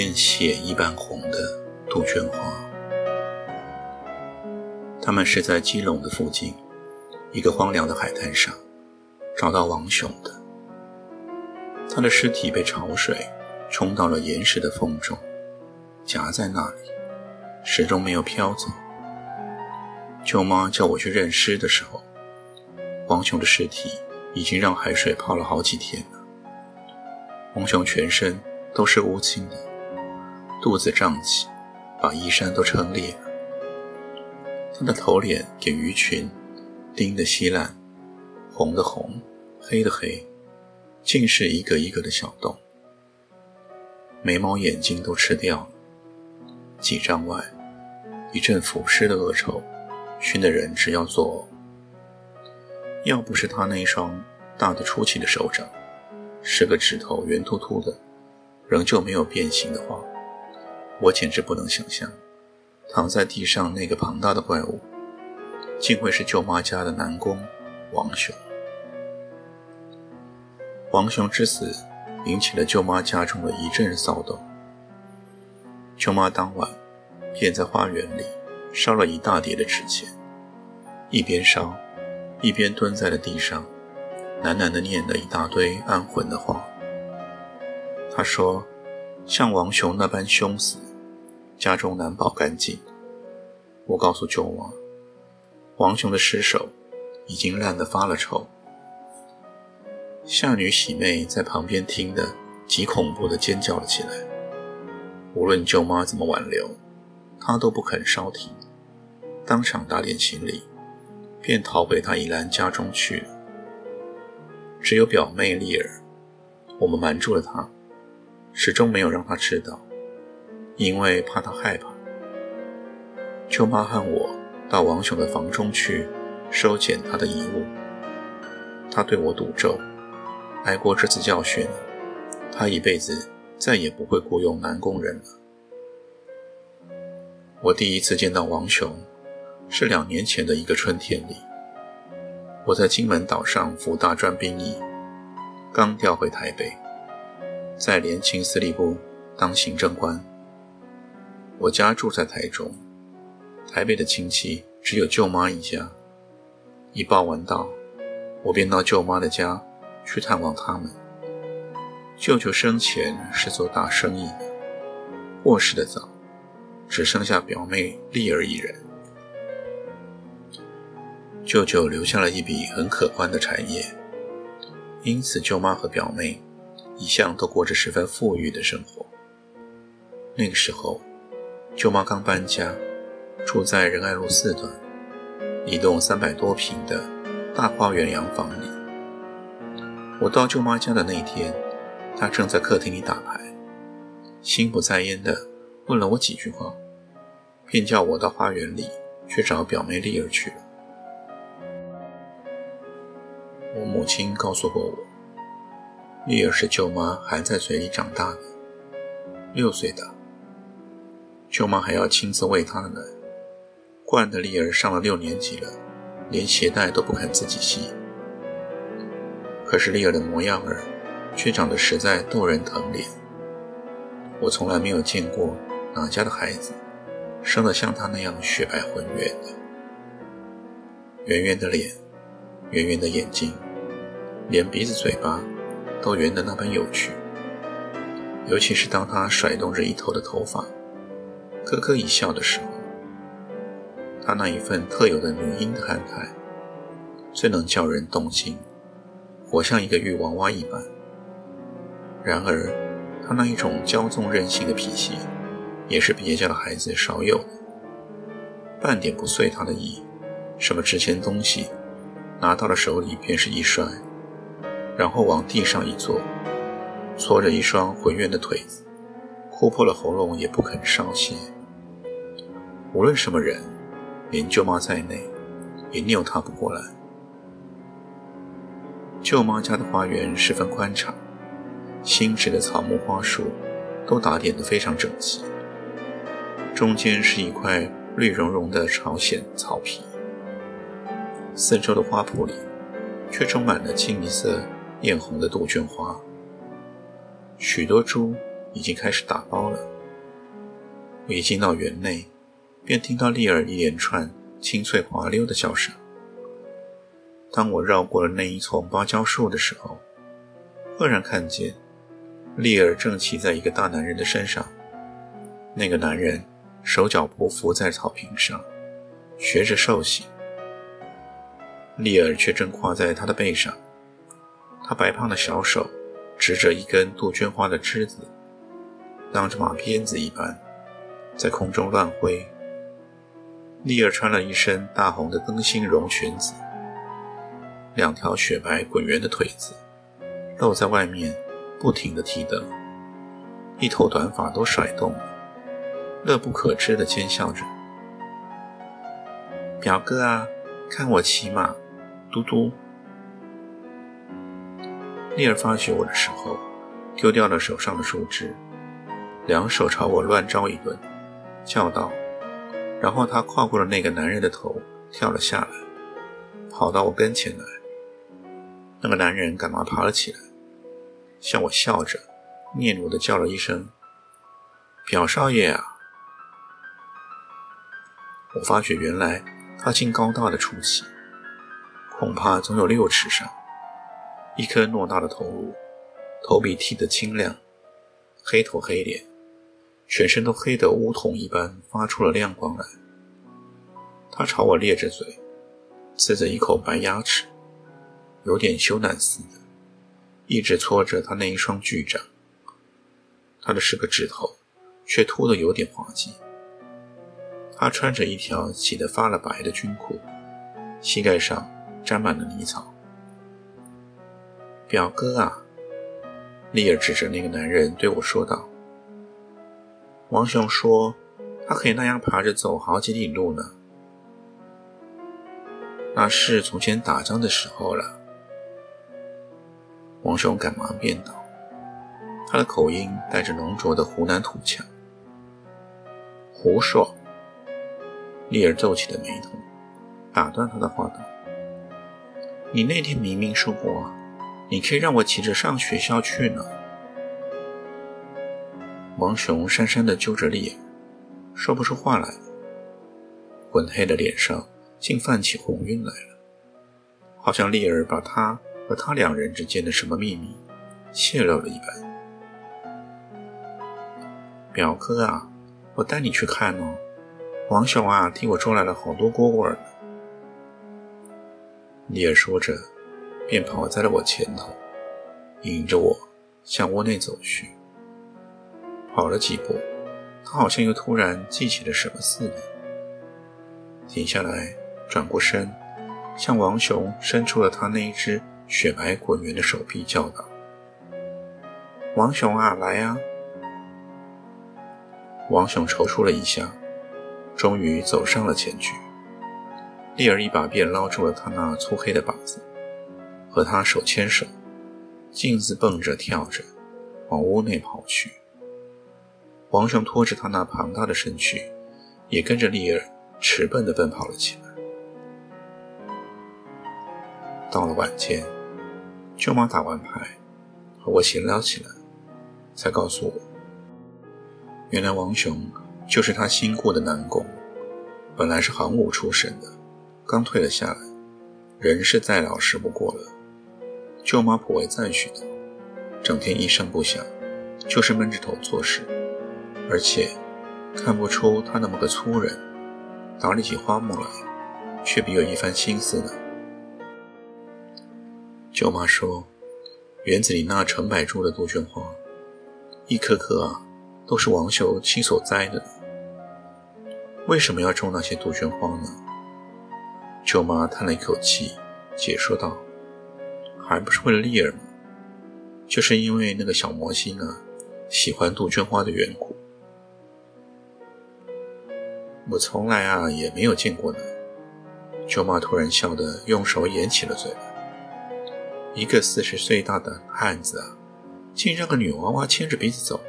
片血一般红的杜鹃花，他们是在基隆的附近一个荒凉的海滩上找到王雄的。他的尸体被潮水冲到了岩石的缝中，夹在那里，始终没有飘走。舅妈叫我去认尸的时候，王雄的尸体已经让海水泡了好几天了。王雄全身。都是乌青的，肚子胀起，把衣衫都撑裂了。他的头脸给鱼群叮得稀烂，红的红，黑的黑，尽是一个一个的小洞。眉毛、眼睛都吃掉了。几丈外，一阵腐尸的恶臭，熏得人直要作呕。要不是他那双大得出奇的手掌，十个指头圆秃秃的。仍旧没有变形的话，我简直不能想象，躺在地上那个庞大的怪物，竟会是舅妈家的男工王雄。王雄之死引起了舅妈家中的一阵骚动。舅妈当晚便在花园里烧了一大叠的纸钱，一边烧，一边蹲在了地上，喃喃地念了一大堆安魂的话。他说：“像王雄那般凶死，家中难保干净。”我告诉舅妈，王雄的尸首已经烂得发了臭。夏女喜妹在旁边听得极恐怖的尖叫了起来。无论舅妈怎么挽留，她都不肯稍停，当场打点行李，便逃回她姨兰家中去了。只有表妹丽儿，我们瞒住了她。始终没有让她知道，因为怕他害怕。舅妈和我到王雄的房中去收捡他的遗物。他对我赌咒，挨过这次教训，他一辈子再也不会雇佣男工人了。我第一次见到王雄，是两年前的一个春天里，我在金门岛上服大专兵役，刚调回台北。在联勤司令部当行政官。我家住在台中，台北的亲戚只有舅妈一家。一报完到，我便到舅妈的家去探望他们。舅舅生前是做大生意的，过世的早，只剩下表妹丽儿一人。舅舅留下了一笔很可观的产业，因此舅妈和表妹。一向都过着十分富裕的生活。那个时候，舅妈刚搬家，住在仁爱路四段一栋三百多平的大花园洋房里。我到舅妈家的那天，她正在客厅里打牌，心不在焉地问了我几句话，便叫我到花园里去找表妹丽儿去了。我母亲告诉过我。丽儿是舅妈含在嘴里长大的，六岁大，舅妈还要亲自喂她的奶，惯的丽儿上了六年级了，连鞋带都不肯自己系。可是丽儿的模样儿，却长得实在逗人疼怜。我从来没有见过哪家的孩子，生得像她那样雪白浑圆的，圆圆的脸，圆圆的眼睛，连鼻子嘴巴。都圆的那般有趣，尤其是当他甩动着一头的头发，咯咯一笑的时候，他那一份特有的女婴的憨态，最能叫人动心，活像一个玉娃娃一般。然而，他那一种骄纵任性的脾气，也是别家的孩子少有的，半点不遂他的意，什么值钱东西，拿到了手里便是一摔。然后往地上一坐，搓着一双浑圆的腿子，哭破了喉咙也不肯稍歇。无论什么人，连舅妈在内，也拗他不过来。舅妈家的花园十分宽敞，新植的草木花树都打点得非常整齐。中间是一块绿茸茸的朝鲜草皮，四周的花圃里却充满了清一色艳红的杜鹃花。许多猪已经开始打包了。我一进到园内，便听到丽儿一连串清脆滑溜的笑声。当我绕过了那一丛芭蕉树的时候，赫然看见丽儿正骑在一个大男人的身上。那个男人手脚匍匐在草坪上，学着兽行。丽儿却正跨在他的背上，他白胖的小手执着一根杜鹃花的枝子，当着马鞭子一般在空中乱挥。丽儿穿了一身大红的灯芯绒裙子。两条雪白滚圆的腿子露在外面，不停地踢蹬，一头短发都甩动了，乐不可支地尖笑着：“表哥啊，看我骑马，嘟嘟！”丽儿发觉我的时候，丢掉了手上的树枝，两手朝我乱招一顿，叫道：“然后他跨过了那个男人的头，跳了下来，跑到我跟前来。”那个男人赶忙爬了起来，向我笑着，嗫嚅的叫了一声：“表少爷啊！”我发觉原来他竟高大的出奇，恐怕总有六尺上，一颗偌大的头颅，头皮剃得清亮，黑头黑脸，全身都黑得乌铜一般，发出了亮光来。他朝我咧着嘴，呲着一口白牙齿。有点羞赧似的，一直搓着他那一双巨掌。他的十个指头却秃得有点滑稽。他穿着一条洗得发了白的军裤，膝盖上沾满了泥草。表哥啊，丽儿指着那个男人对我说道：“王雄说，他可以那样爬着走好几里路呢。那是从前打仗的时候了。”王雄赶忙便道：“他的口音带着浓浊的湖南土腔。”胡说！丽儿皱起了眉头，打断他的话道：“你那天明明说过，你可以让我骑着上学校去呢。”王雄讪讪地揪着丽儿，说不出话来了，浑黑的脸上竟泛起红晕来了，好像丽儿把他。和他两人之间的什么秘密泄露了一般。表哥啊，我带你去看哦。王雄啊，替我捉来了好多蝈蝈呢。丽儿说着，便跑在了我前头，引着我向窝内走去。跑了几步，他好像又突然记起了什么似的，停下来，转过身，向王雄伸出了他那一只。雪白滚圆的手臂叫道：“王雄啊，来呀！”王雄踌躇了一下，终于走上了前去。丽儿一把便捞住了他那粗黑的把子，和他手牵手，径自蹦着跳着往屋内跑去。王雄拖着他那庞大的身躯，也跟着丽儿驰奔地奔跑了起来。到了晚间。舅妈打完牌，和我闲聊起来，才告诉我，原来王雄就是他新雇的男工，本来是行伍出身的，刚退了下来，人是再老实不过了。舅妈颇为赞许他，整天一声不响，就是闷着头做事，而且看不出他那么个粗人，打理起花木来，却别有一番心思呢。舅妈说：“园子里那成百株的杜鹃花，一棵棵啊，都是王秀亲手栽的。为什么要种那些杜鹃花呢？”舅妈叹了一口气，解说道：“还不是为了丽儿吗？就是因为那个小魔星啊，喜欢杜鹃花的缘故。我从来啊也没有见过呢。舅妈突然笑得用手掩起了嘴巴。一个四十岁大的汉子啊，竟让个女娃娃牵着鼻子走，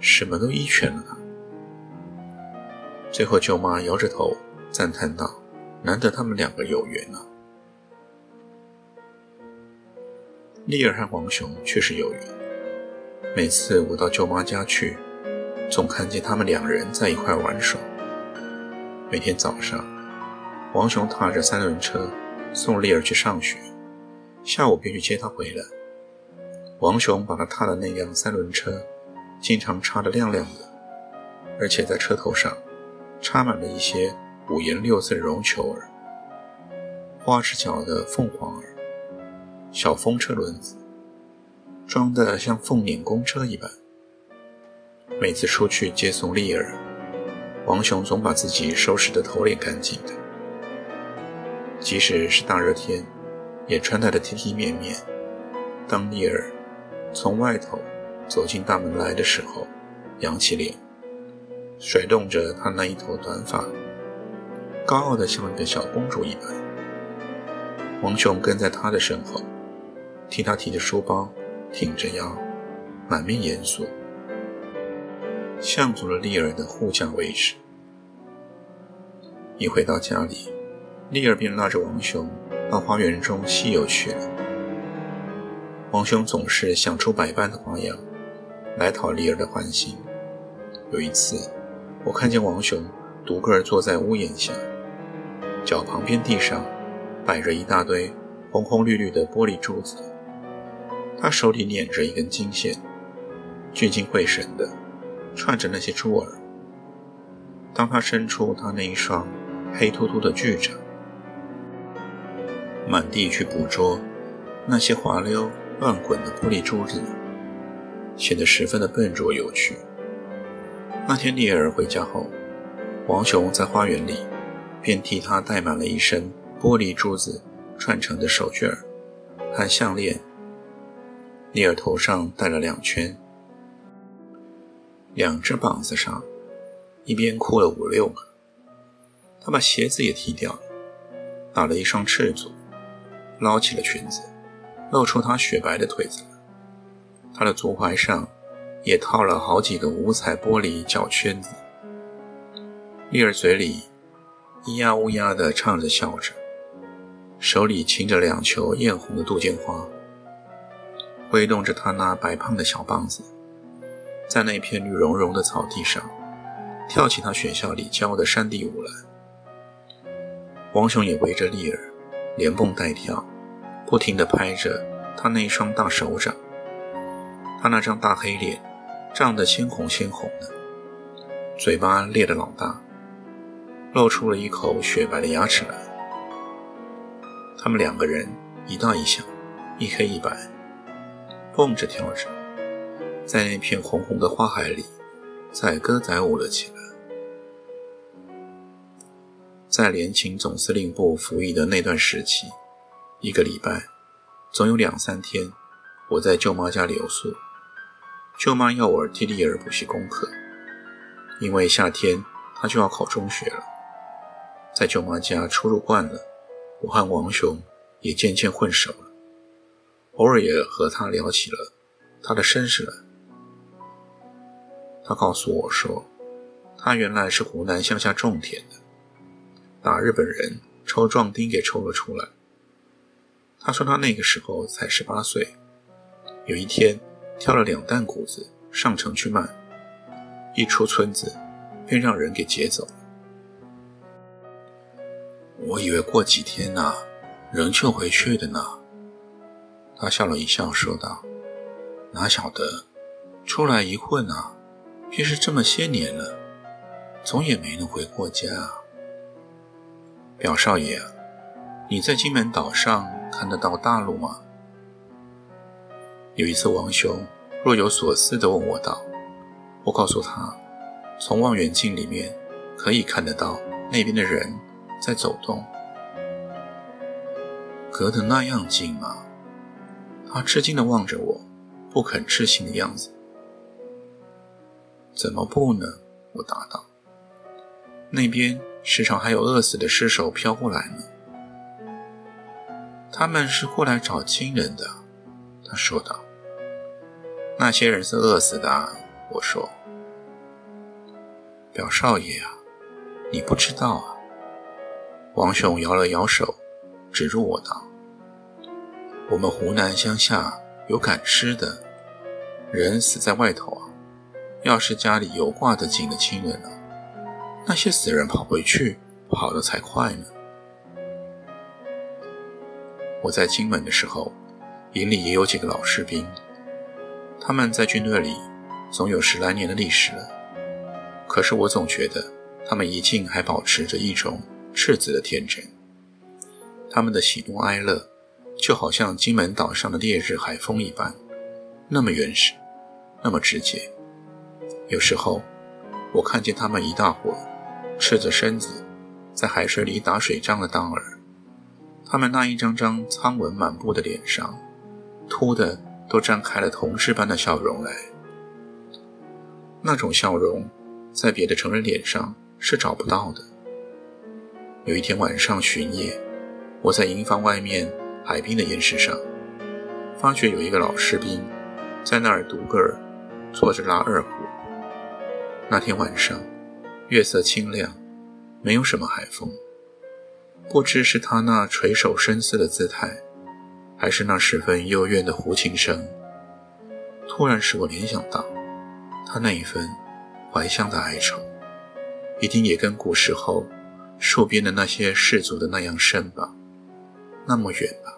什么都依全了他。最后，舅妈摇着头赞叹道：“难得他们两个有缘啊。”丽儿和王雄却是有缘。每次我到舅妈家去，总看见他们两人在一块玩耍。每天早上，王雄踏着三轮车送丽儿去上学，下午便去接她回来。王雄把他踏的那辆三轮车，经常擦得亮亮的，而且在车头上插满了一些五颜六色的绒球儿、花枝角的凤凰儿。小风车轮子装得像凤辇公车一般。每次出去接送丽儿，王雄总把自己收拾得头脸干净的，即使是大热天，也穿戴得体体面面。当丽儿从外头走进大门来的时候，扬起脸，甩动着他那一头短发，高傲得像一个小公主一般。王雄跟在他的身后。替他提着书包，挺着腰，满面严肃，向足了丽儿的护驾位置。一回到家里，丽儿便拉着王雄到花园中嬉游去了。王雄总是想出百般的花样来讨丽儿的欢心。有一次，我看见王雄独个儿坐在屋檐下，脚旁边地上摆着一大堆红红绿绿的玻璃珠子。他手里捻着一根金线，聚精会神的串着那些珠儿。当他伸出他那一双黑秃秃的巨掌，满地去捕捉那些滑溜乱滚的玻璃珠子，显得十分的笨拙有趣。那天丽儿回家后，王雄在花园里便替她戴满了一身玻璃珠子串成的手绢儿和项链。丽儿头上戴了两圈，两只膀子上一边哭了五六个。他把鞋子也踢掉了，打了一双赤足，捞起了裙子，露出他雪白的腿子来。她的足踝上也套了好几个五彩玻璃脚圈子。丽儿嘴里咿呀呜呀地唱着笑着，手里擎着两球艳红的杜鹃花。挥动着他那白胖的小棒子，在那片绿茸茸的草地上，跳起他学校里教的山地舞来。王雄也围着丽儿，连蹦带跳，不停地拍着他那双大手掌。他那张大黑脸涨得鲜红鲜红的，嘴巴裂得老大，露出了一口雪白的牙齿来。他们两个人一大一小，一黑一白。蹦着跳着，在那片红红的花海里载歌载舞了起来。在联勤总司令部服役的那段时期，一个礼拜总有两三天，我在舅妈家留宿。舅妈要我替丽儿补习功课，因为夏天她就要考中学了。在舅妈家出入惯了，我和王雄也渐渐混熟了。偶尔也和他聊起了他的身世来。他告诉我说，他原来是湖南乡下种田的，打日本人抽壮丁给抽了出来。他说他那个时候才十八岁，有一天挑了两担谷子上城去卖，一出村子便让人给劫走了。我以为过几天呐，人就回去的呢。他笑了一笑，说道：“哪晓得，出来一混啊，便是这么些年了，总也没能回过家。表少爷，你在金门岛上看得到大陆吗？”有一次，王雄若有所思地问我道：“我告诉他，从望远镜里面可以看得到那边的人在走动，隔得那样近吗？”他吃惊地望着我，不肯置信的样子。怎么不呢？我答道。那边时常还有饿死的尸首飘过来呢。他们是过来找亲人的，他说道。那些人是饿死的，我说。表少爷啊，你不知道啊。王雄摇了摇手，指住我道：“我们湖南乡下有赶尸的，人死在外头。要是家里有挂得紧的亲人啊，那些死人跑回去，跑得才快呢。”我在金门的时候，营里也有几个老士兵，他们在军队里总有十来年的历史了，可是我总觉得他们一进还保持着一种。赤子的天真，他们的喜怒哀乐，就好像金门岛上的烈日海风一般，那么原始，那么直接。有时候，我看见他们一大伙赤着身子，在海水里打水仗的当儿，他们那一张张苍纹满布的脸上，突的都张开了同志般的笑容来。那种笑容，在别的成人脸上是找不到的。有一天晚上巡夜，我在营房外面海滨的岩石上，发觉有一个老士兵在那儿独个儿坐着拉二胡。那天晚上月色清亮，没有什么海风，不知是他那垂首深思的姿态，还是那十分幽怨的胡琴声，突然使我联想到他那一份怀乡的哀愁，一定也跟古时候。戍边的那些士族的那样深吧，那么远吧。